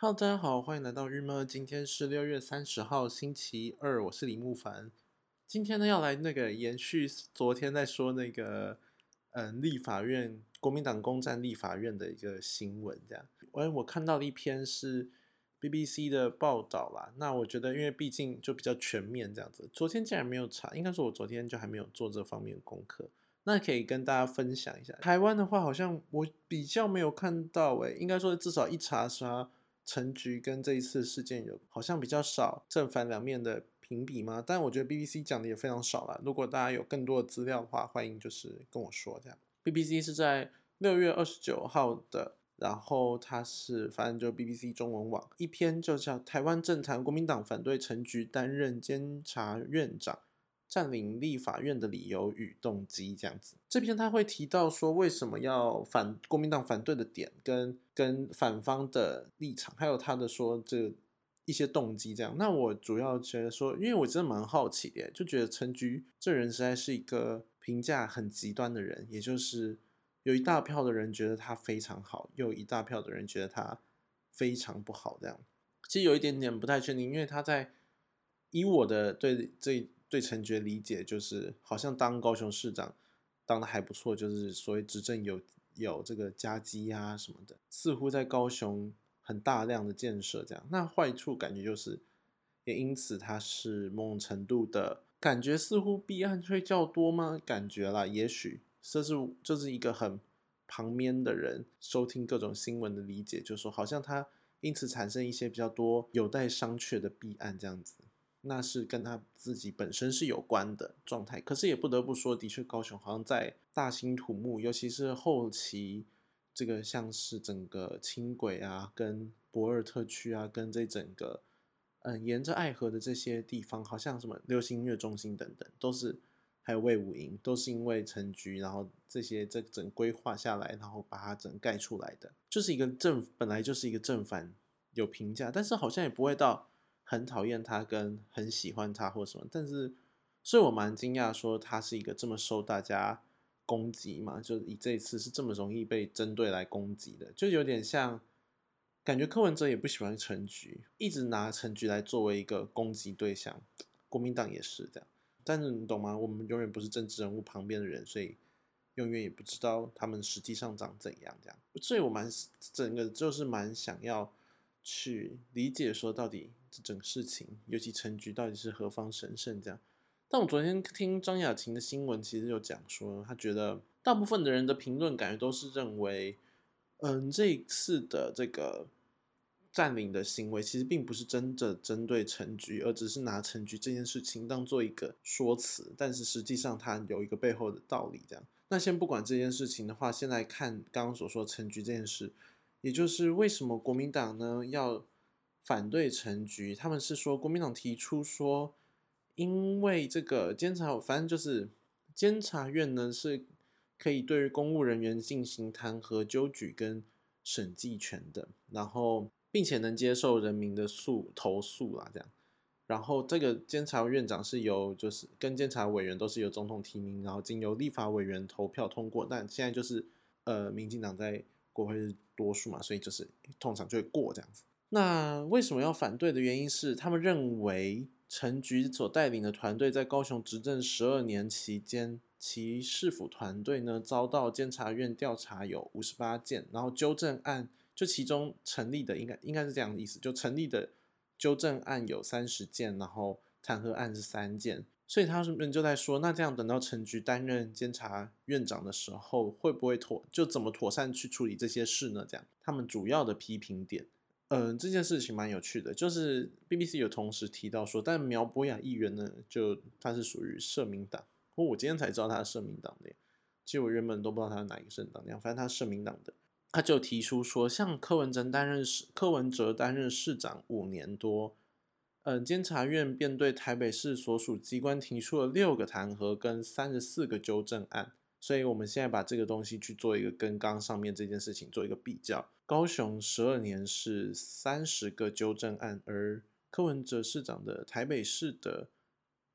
Hello，大家好，欢迎来到日梦。今天是六月三十号，星期二，我是李木凡。今天呢，要来那个延续昨天在说那个，嗯，立法院国民党攻占立法院的一个新闻，这样。哎，我看到了一篇是 BBC 的报道啦。那我觉得，因为毕竟就比较全面这样子。昨天竟然没有查，应该说我昨天就还没有做这方面功课。那可以跟大家分享一下。台湾的话，好像我比较没有看到，哎，应该说至少一查查。陈局跟这一次事件有好像比较少正反两面的评比吗？但我觉得 BBC 讲的也非常少了。如果大家有更多的资料的话，欢迎就是跟我说这样。BBC 是在六月二十九号的，然后它是反正就 BBC 中文网一篇就叫《台湾政坛国民党反对陈局担任监察院长》。占领立法院的理由与动机，这样子，这篇他会提到说为什么要反国民党反对的点，跟跟反方的立场，还有他的说这一些动机，这样。那我主要觉得说，因为我真的蛮好奇的，就觉得陈菊这人实在是一个评价很极端的人，也就是有一大票的人觉得他非常好，又一大票的人觉得他非常不好，这样。其实有一点点不太确定，因为他在以我的对这。对陈觉理解就是，好像当高雄市长当的还不错，就是所谓执政有有这个加基啊什么的，似乎在高雄很大量的建设这样。那坏处感觉就是，也因此他是某种程度的感觉，似乎弊案会较多吗？感觉啦，也许这是这是一个很旁边的人收听各种新闻的理解，就是说好像他因此产生一些比较多有待商榷的弊案这样子。那是跟他自己本身是有关的状态，可是也不得不说，的确高雄好像在大兴土木，尤其是后期这个像是整个轻轨啊，跟博尔特区啊，跟这整个嗯沿着爱河的这些地方，好像什么流行音乐中心等等，都是还有魏武营，都是因为陈局，然后这些这整规划下来，然后把它整盖出来的，就是一个正本来就是一个正反有评价，但是好像也不会到。很讨厌他跟很喜欢他或什么，但是，所以我蛮惊讶，说他是一个这么受大家攻击嘛，就以这一次是这么容易被针对来攻击的，就有点像，感觉柯文哲也不喜欢陈菊，一直拿陈菊来作为一个攻击对象，国民党也是这样，但是你懂吗？我们永远不是政治人物旁边的人，所以永远也不知道他们实际上长怎样，这样，所以我蛮整个就是蛮想要去理解说到底。这整个事情，尤其陈局到底是何方神圣？这样，但我昨天听张雅琴的新闻，其实有讲说，他觉得大部分的人的评论感觉都是认为，嗯，这一次的这个占领的行为，其实并不是真的针对陈局，而只是拿陈局这件事情当做一个说辞，但是实际上它有一个背后的道理。这样，那先不管这件事情的话，现在看刚刚所说陈局这件事，也就是为什么国民党呢要？反对陈局，他们是说国民党提出说，因为这个监察，反正就是监察院呢是可以对于公务人员进行弹劾、纠举跟审计权的，然后并且能接受人民的诉投诉啦，这样。然后这个监察院长是由就是跟监察委员都是由总统提名，然后经由立法委员投票通过。但现在就是呃，民进党在国会是多数嘛，所以就是通常就会过这样子。那为什么要反对的原因是，他们认为陈菊所带领的团队在高雄执政十二年期间，其市府团队呢遭到监察院调查有五十八件，然后纠正案就其中成立的应该应该是这样的意思，就成立的纠正案有三十件，然后弹劾案是三件，所以他们就在说，那这样等到陈菊担任监察院长的时候，会不会妥就怎么妥善去处理这些事呢？这样，他们主要的批评点。嗯，这件事情蛮有趣的，就是 BBC 有同时提到说，但苗博雅议员呢，就他是属于社民党，我我今天才知道他是社民党的，其实我原本都不知道他是哪一个政党，反正他是社民党的，他就提出说，像柯文哲担任市柯文哲担任市长五年多，嗯，监察院便对台北市所属机关提出了六个弹劾跟三十四个纠正案。所以，我们现在把这个东西去做一个跟刚上面这件事情做一个比较。高雄十二年是三十个纠正案，而柯文哲市长的台北市的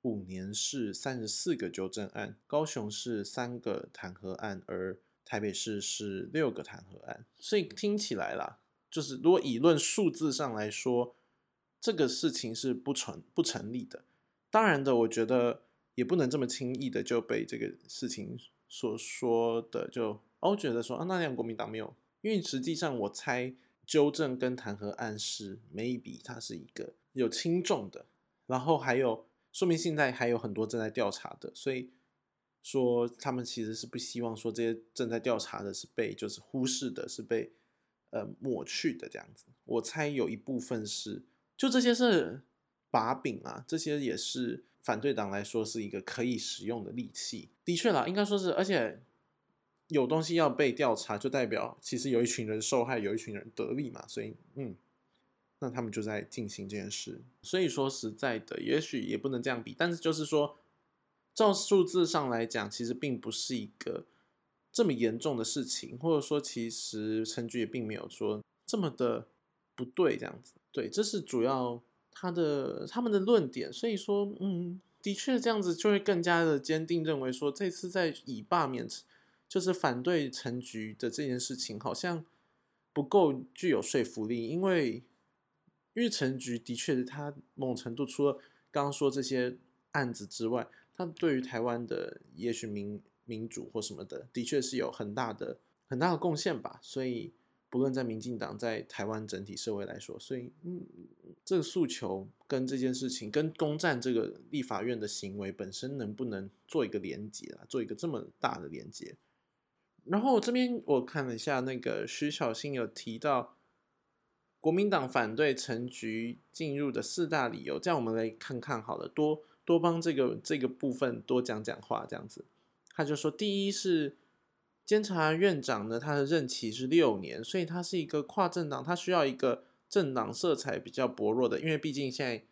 五年是三十四个纠正案。高雄是三个弹劾案，而台北市是六个弹劾案。所以听起来啦，就是如果以论数字上来说，这个事情是不成不成立的。当然的，我觉得也不能这么轻易的就被这个事情所说的就哦觉得说啊，那样国民党没有，因为实际上我猜纠正跟弹劾案是 maybe 它是一个有轻重的，然后还有说明现在还有很多正在调查的，所以说他们其实是不希望说这些正在调查的是被就是忽视的，是被。呃，抹去的这样子，我猜有一部分是，就这些是把柄啊，这些也是反对党来说是一个可以使用的利器。的确啦，应该说是，而且有东西要被调查，就代表其实有一群人受害，有一群人得利嘛，所以嗯，那他们就在进行这件事。所以说实在的，也许也不能这样比，但是就是说，照数字上来讲，其实并不是一个。这么严重的事情，或者说其实陈局也并没有说这么的不对，这样子，对，这是主要他的他们的论点，所以说，嗯，的确这样子就会更加的坚定认为说这次在以罢免就是反对陈局的这件事情好像不够具有说服力，因为因为陈局的确是他某程度除了刚刚说这些案子之外，他对于台湾的也许民。民主或什么的，的确是有很大的很大的贡献吧。所以，不论在民进党，在台湾整体社会来说，所以，嗯，这个诉求跟这件事情，跟攻占这个立法院的行为本身，能不能做一个连接啊？做一个这么大的连接？然后这边我看了一下，那个徐小新有提到国民党反对陈局进入的四大理由，这样我们来看看好了，多多帮这个这个部分多讲讲话，这样子。他就说，第一是监察院长呢，他的任期是六年，所以他是一个跨政党，他需要一个政党色彩比较薄弱的，因为毕竟现在，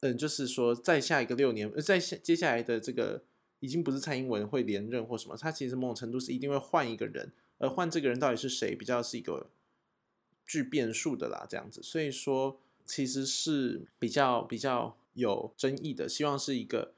嗯，就是说再下一个六年，在下接下来的这个已经不是蔡英文会连任或什么，他其实某种程度是一定会换一个人，而换这个人到底是谁，比较是一个具变数的啦，这样子，所以说其实是比较比较有争议的，希望是一个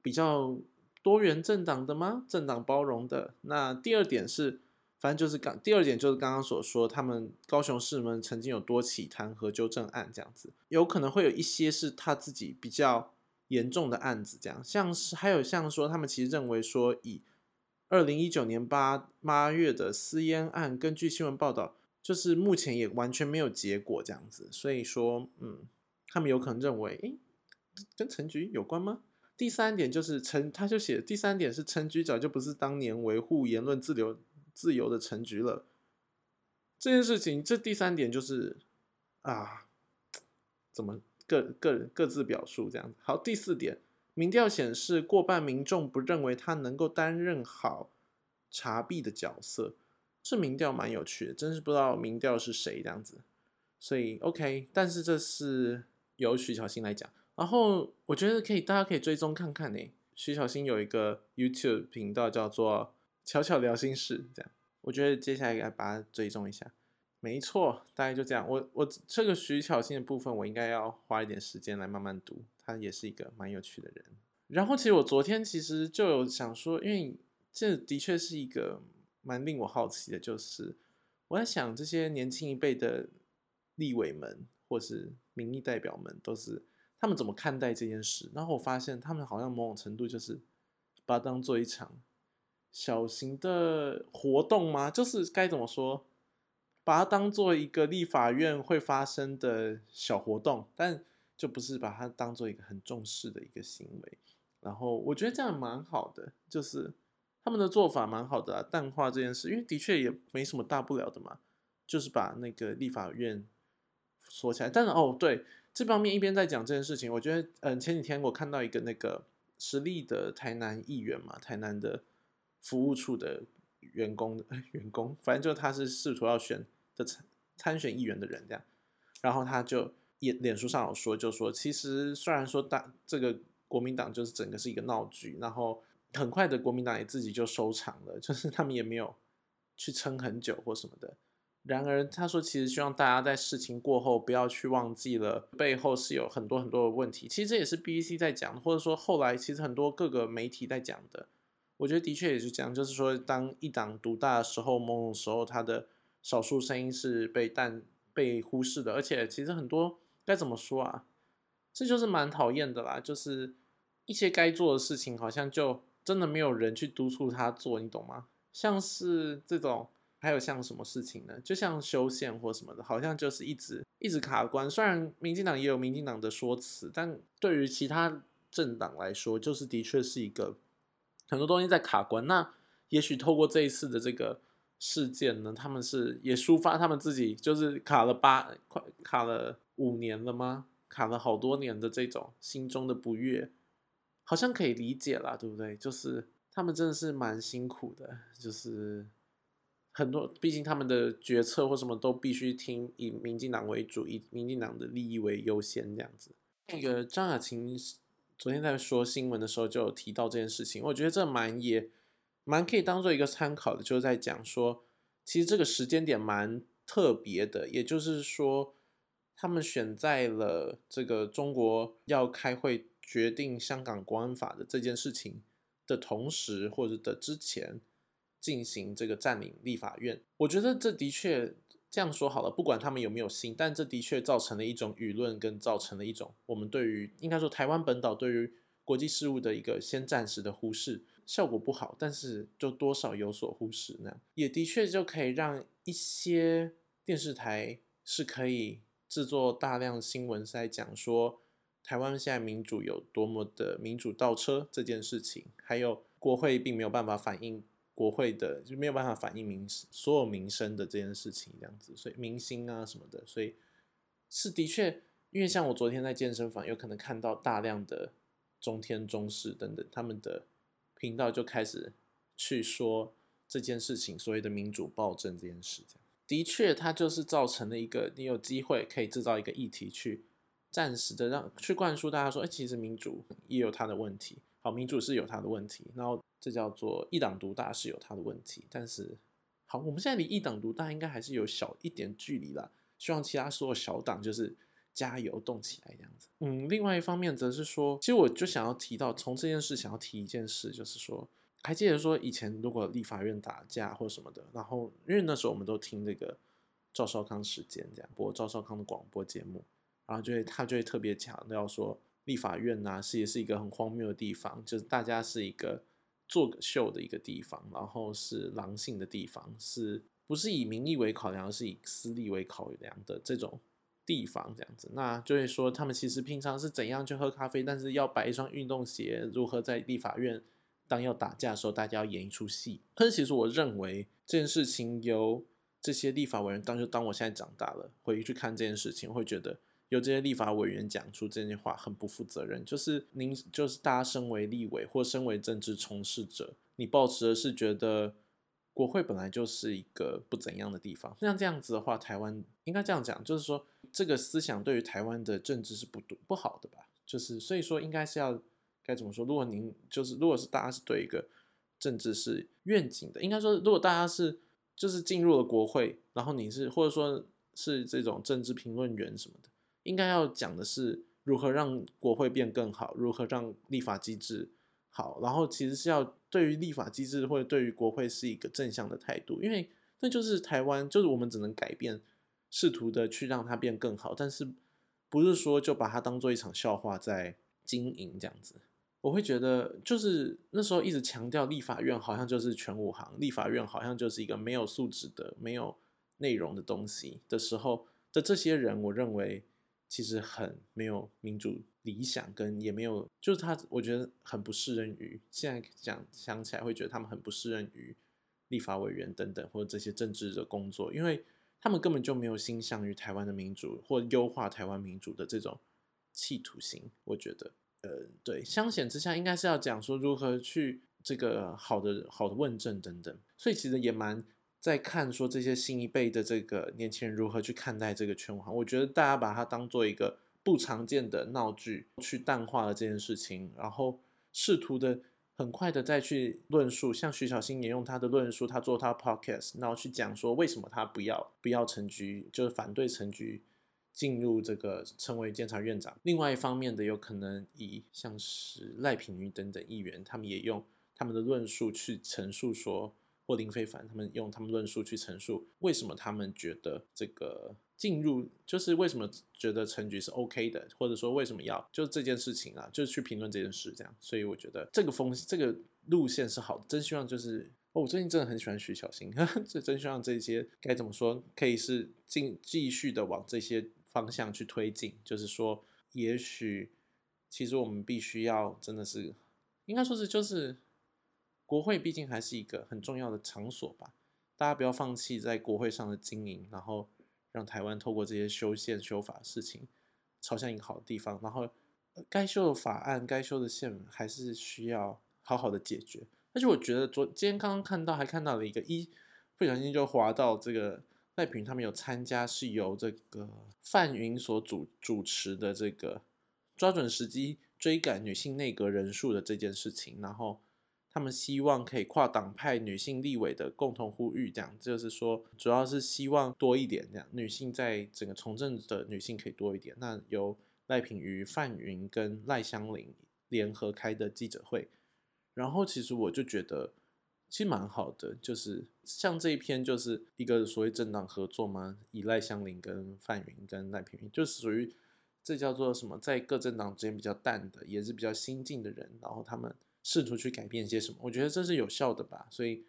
比较。多元政党的吗？政党包容的。那第二点是，反正就是刚第二点就是刚刚所说，他们高雄市们曾经有多起弹劾纠正案，这样子有可能会有一些是他自己比较严重的案子，这样像是还有像说他们其实认为说，以二零一九年八八月的私烟案，根据新闻报道，就是目前也完全没有结果这样子，所以说，嗯，他们有可能认为，诶，跟陈局有关吗？第三点就是陈，他就写第三点是陈局早就不是当年维护言论自由自由的陈局了。这件事情，这第三点就是啊，怎么各各各自表述这样好，第四点，民调显示过半民众不认为他能够担任好查弊的角色。这民调蛮有趣的，真是不知道民调是谁这样子。所以 OK，但是这是由徐小新来讲。然后我觉得可以，大家可以追踪看看呢。徐小新有一个 YouTube 频道叫做“巧巧聊心事”，这样，我觉得接下来应该把它追踪一下。没错，大概就这样。我我这个徐小新的部分，我应该要花一点时间来慢慢读。他也是一个蛮有趣的人。然后其实我昨天其实就有想说，因为这的确是一个蛮令我好奇的，就是我在想这些年轻一辈的立委们或是民意代表们都是。他们怎么看待这件事？然后我发现他们好像某种程度就是把它当做一场小型的活动吗？就是该怎么说，把它当做一个立法院会发生的小活动，但就不是把它当做一个很重视的一个行为。然后我觉得这样蛮好的，就是他们的做法蛮好的啊，淡化这件事，因为的确也没什么大不了的嘛，就是把那个立法院锁起来。但是哦，对。这方面一边在讲这件事情，我觉得，嗯，前几天我看到一个那个实力的台南议员嘛，台南的服务处的员工，员工，反正就他是试图要选的参参选议员的人这样，然后他就也脸书上有说，就说其实虽然说大这个国民党就是整个是一个闹剧，然后很快的国民党也自己就收场了，就是他们也没有去撑很久或什么的。然而，他说，其实希望大家在事情过后不要去忘记了背后是有很多很多的问题。其实这也是 BBC 在讲，或者说后来其实很多各个媒体在讲的。我觉得的确也是这样，就是说，当一党独大的时候，某种时候他的少数声音是被淡被忽视的，而且其实很多该怎么说啊？这就是蛮讨厌的啦，就是一些该做的事情，好像就真的没有人去督促他做，你懂吗？像是这种，还有像什么事情呢？就像修宪或什么的，好像就是一直一直卡关。虽然民进党也有民进党的说辞，但对于其他政党来说，就是的确是一个很多东西在卡关。那也许透过这一次的这个事件呢，他们是也抒发他们自己就是卡了八快卡了五年了吗？卡了好多年的这种心中的不悦，好像可以理解啦，对不对？就是他们真的是蛮辛苦的，就是很多，毕竟他们的决策或什么都必须听以民进党为主，以民进党的利益为优先这样子。那个张雅琴昨天在说新闻的时候就有提到这件事情，我觉得这蛮也蛮可以当做一个参考的，就是在讲说，其实这个时间点蛮特别的，也就是说。他们选在了这个中国要开会决定香港国安法的这件事情的同时，或者的之前进行这个占领立法院。我觉得这的确这样说好了，不管他们有没有心，但这的确造成了一种舆论，跟造成了一种我们对于应该说台湾本岛对于国际事务的一个先暂时的忽视，效果不好，但是就多少有所忽视，那也的确就可以让一些电视台是可以。制作大量新闻是在讲说台湾现在民主有多么的民主倒车这件事情，还有国会并没有办法反映国会的就没有办法反映民所有民生的这件事情这样子，所以明星啊什么的，所以是的确，因为像我昨天在健身房有可能看到大量的中天、中视等等他们的频道就开始去说这件事情，所谓的民主暴政这件事这样。的确，它就是造成了一个你有机会可以制造一个议题，去暂时的让去灌输大家说，哎，其实民主也有它的问题。好，民主是有它的问题，然后这叫做一党独大是有它的问题。但是，好，我们现在离一党独大应该还是有小一点距离啦。希望其他所有小党就是加油动起来这样子。嗯，另外一方面则是说，其实我就想要提到，从这件事想要提一件事，就是说。还记得说以前如果立法院打架或什么的，然后因为那时候我们都听这个赵少康时间这样播赵少康的广播节目，然后就会他就会特别强调说立法院呐是也是一个很荒谬的地方，就是大家是一个做个秀的一个地方，然后是狼性的地方，是不是以民意为考量，是以私利为考量的这种地方这样子，那就会说他们其实平常是怎样去喝咖啡，但是要摆一双运动鞋，如何在立法院。当要打架的时候，大家要演一出戏。可是其实我认为这件事情由这些立法委员当，就当我现在长大了回去看这件事情，会觉得由这些立法委员讲出这些话很不负责任。就是您，就是大家身为立委或身为政治从事者，你抱持的是觉得国会本来就是一个不怎样的地方。像这样子的话，台湾应该这样讲，就是说这个思想对于台湾的政治是不不好的吧？就是所以说应该是要。该怎么说？如果您就是，如果是大家是对一个政治是愿景的，应该说，如果大家是就是进入了国会，然后你是或者说是这种政治评论员什么的，应该要讲的是如何让国会变更好，如何让立法机制好，然后其实是要对于立法机制或者对于国会是一个正向的态度，因为那就是台湾，就是我们只能改变，试图的去让它变更好，但是不是说就把它当做一场笑话在经营这样子。我会觉得，就是那时候一直强调立法院好像就是全武行，立法院好像就是一个没有素质的、没有内容的东西的时候的这些人，我认为其实很没有民主理想，跟也没有，就是他，我觉得很不适任于现在讲想起来会觉得他们很不适任于立法委员等等或者这些政治的工作，因为他们根本就没有心向于台湾的民主或优化台湾民主的这种企图心，我觉得。呃，对，相显之下应该是要讲说如何去这个好的好的问政等等，所以其实也蛮在看说这些新一辈的这个年轻人如何去看待这个圈网。我觉得大家把它当做一个不常见的闹剧去淡化了这件事情，然后试图的很快的再去论述，像徐小新也用他的论述，他做他 podcast，然后去讲说为什么他不要不要成局，就是反对成局。进入这个成为监察院长，另外一方面的有可能以像是赖品妤等等议员，他们也用他们的论述去陈述说，或林非凡他们用他们论述去陈述为什么他们觉得这个进入就是为什么觉得陈局是 OK 的，或者说为什么要就这件事情啊，就是去评论这件事这样。所以我觉得这个风这个路线是好的，真希望就是哦，我最近真的很喜欢徐小新，这真希望这些该怎么说可以是进继续的往这些方向去推进，就是说也许其实我们必须要真的是应该说是就是。国会毕竟还是一个很重要的场所吧，大家不要放弃在国会上的经营，然后让台湾透过这些修宪修法事情，朝向一个好的地方。然后该修的法案、该修的宪还是需要好好的解决。而且我觉得昨今天刚刚看到，还看到了一个一不小心就滑到这个赖平他们有参加，是由这个范云所主主持的这个抓准时机追赶女性内阁人数的这件事情，然后。他们希望可以跨党派女性立委的共同呼吁，这样就是说，主要是希望多一点这样，女性在整个从政的女性可以多一点。那由赖品妤、范云跟赖香林联合开的记者会，然后其实我就觉得其实蛮好的，就是像这一篇就是一个所谓政党合作嘛，以赖香林跟范云跟赖品妤，就是属于这叫做什么，在各政党之间比较淡的，也是比较新进的人，然后他们。试图去改变些什么，我觉得这是有效的吧。所以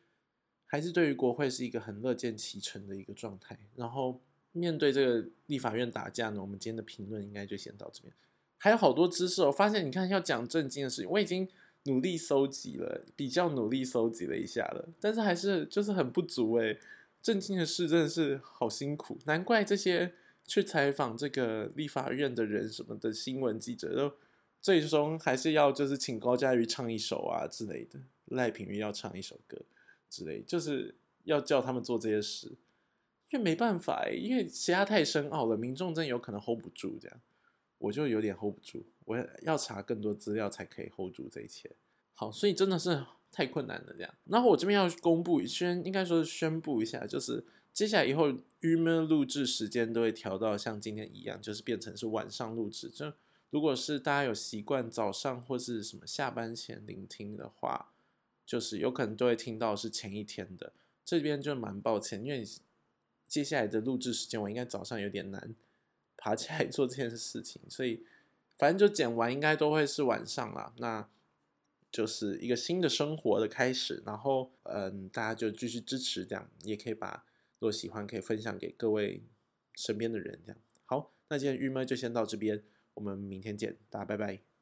还是对于国会是一个很乐见其成的一个状态。然后面对这个立法院打架呢，我们今天的评论应该就先到这边。还有好多知识，我发现你看要讲正经的事情，我已经努力搜集了，比较努力搜集了一下了，但是还是就是很不足诶。正经的事真的是好辛苦，难怪这些去采访这个立法院的人什么的新闻记者都。最终还是要就是请高佳瑜唱一首啊之类的，赖品妤要唱一首歌之类，就是要叫他们做这些事，因为没办法，因为其他太深奥了，民众真有可能 hold 不住这样，我就有点 hold 不住，我要查更多资料才可以 hold 住这一切。好，所以真的是太困难了这样。然后我这边要公布宣，应该说是宣布一下，就是接下来以后郁闷录制时间都会调到像今天一样，就是变成是晚上录制，就。如果是大家有习惯早上或是什么下班前聆听的话，就是有可能都会听到是前一天的。这边就蛮抱歉，因为接下来的录制时间我应该早上有点难 爬起来做这件事情，所以反正就剪完应该都会是晚上啦。那就是一个新的生活的开始，然后嗯，大家就继续支持这样，也可以把如果喜欢可以分享给各位身边的人这样。好，那今天郁闷就先到这边。我们明天见，大家拜拜。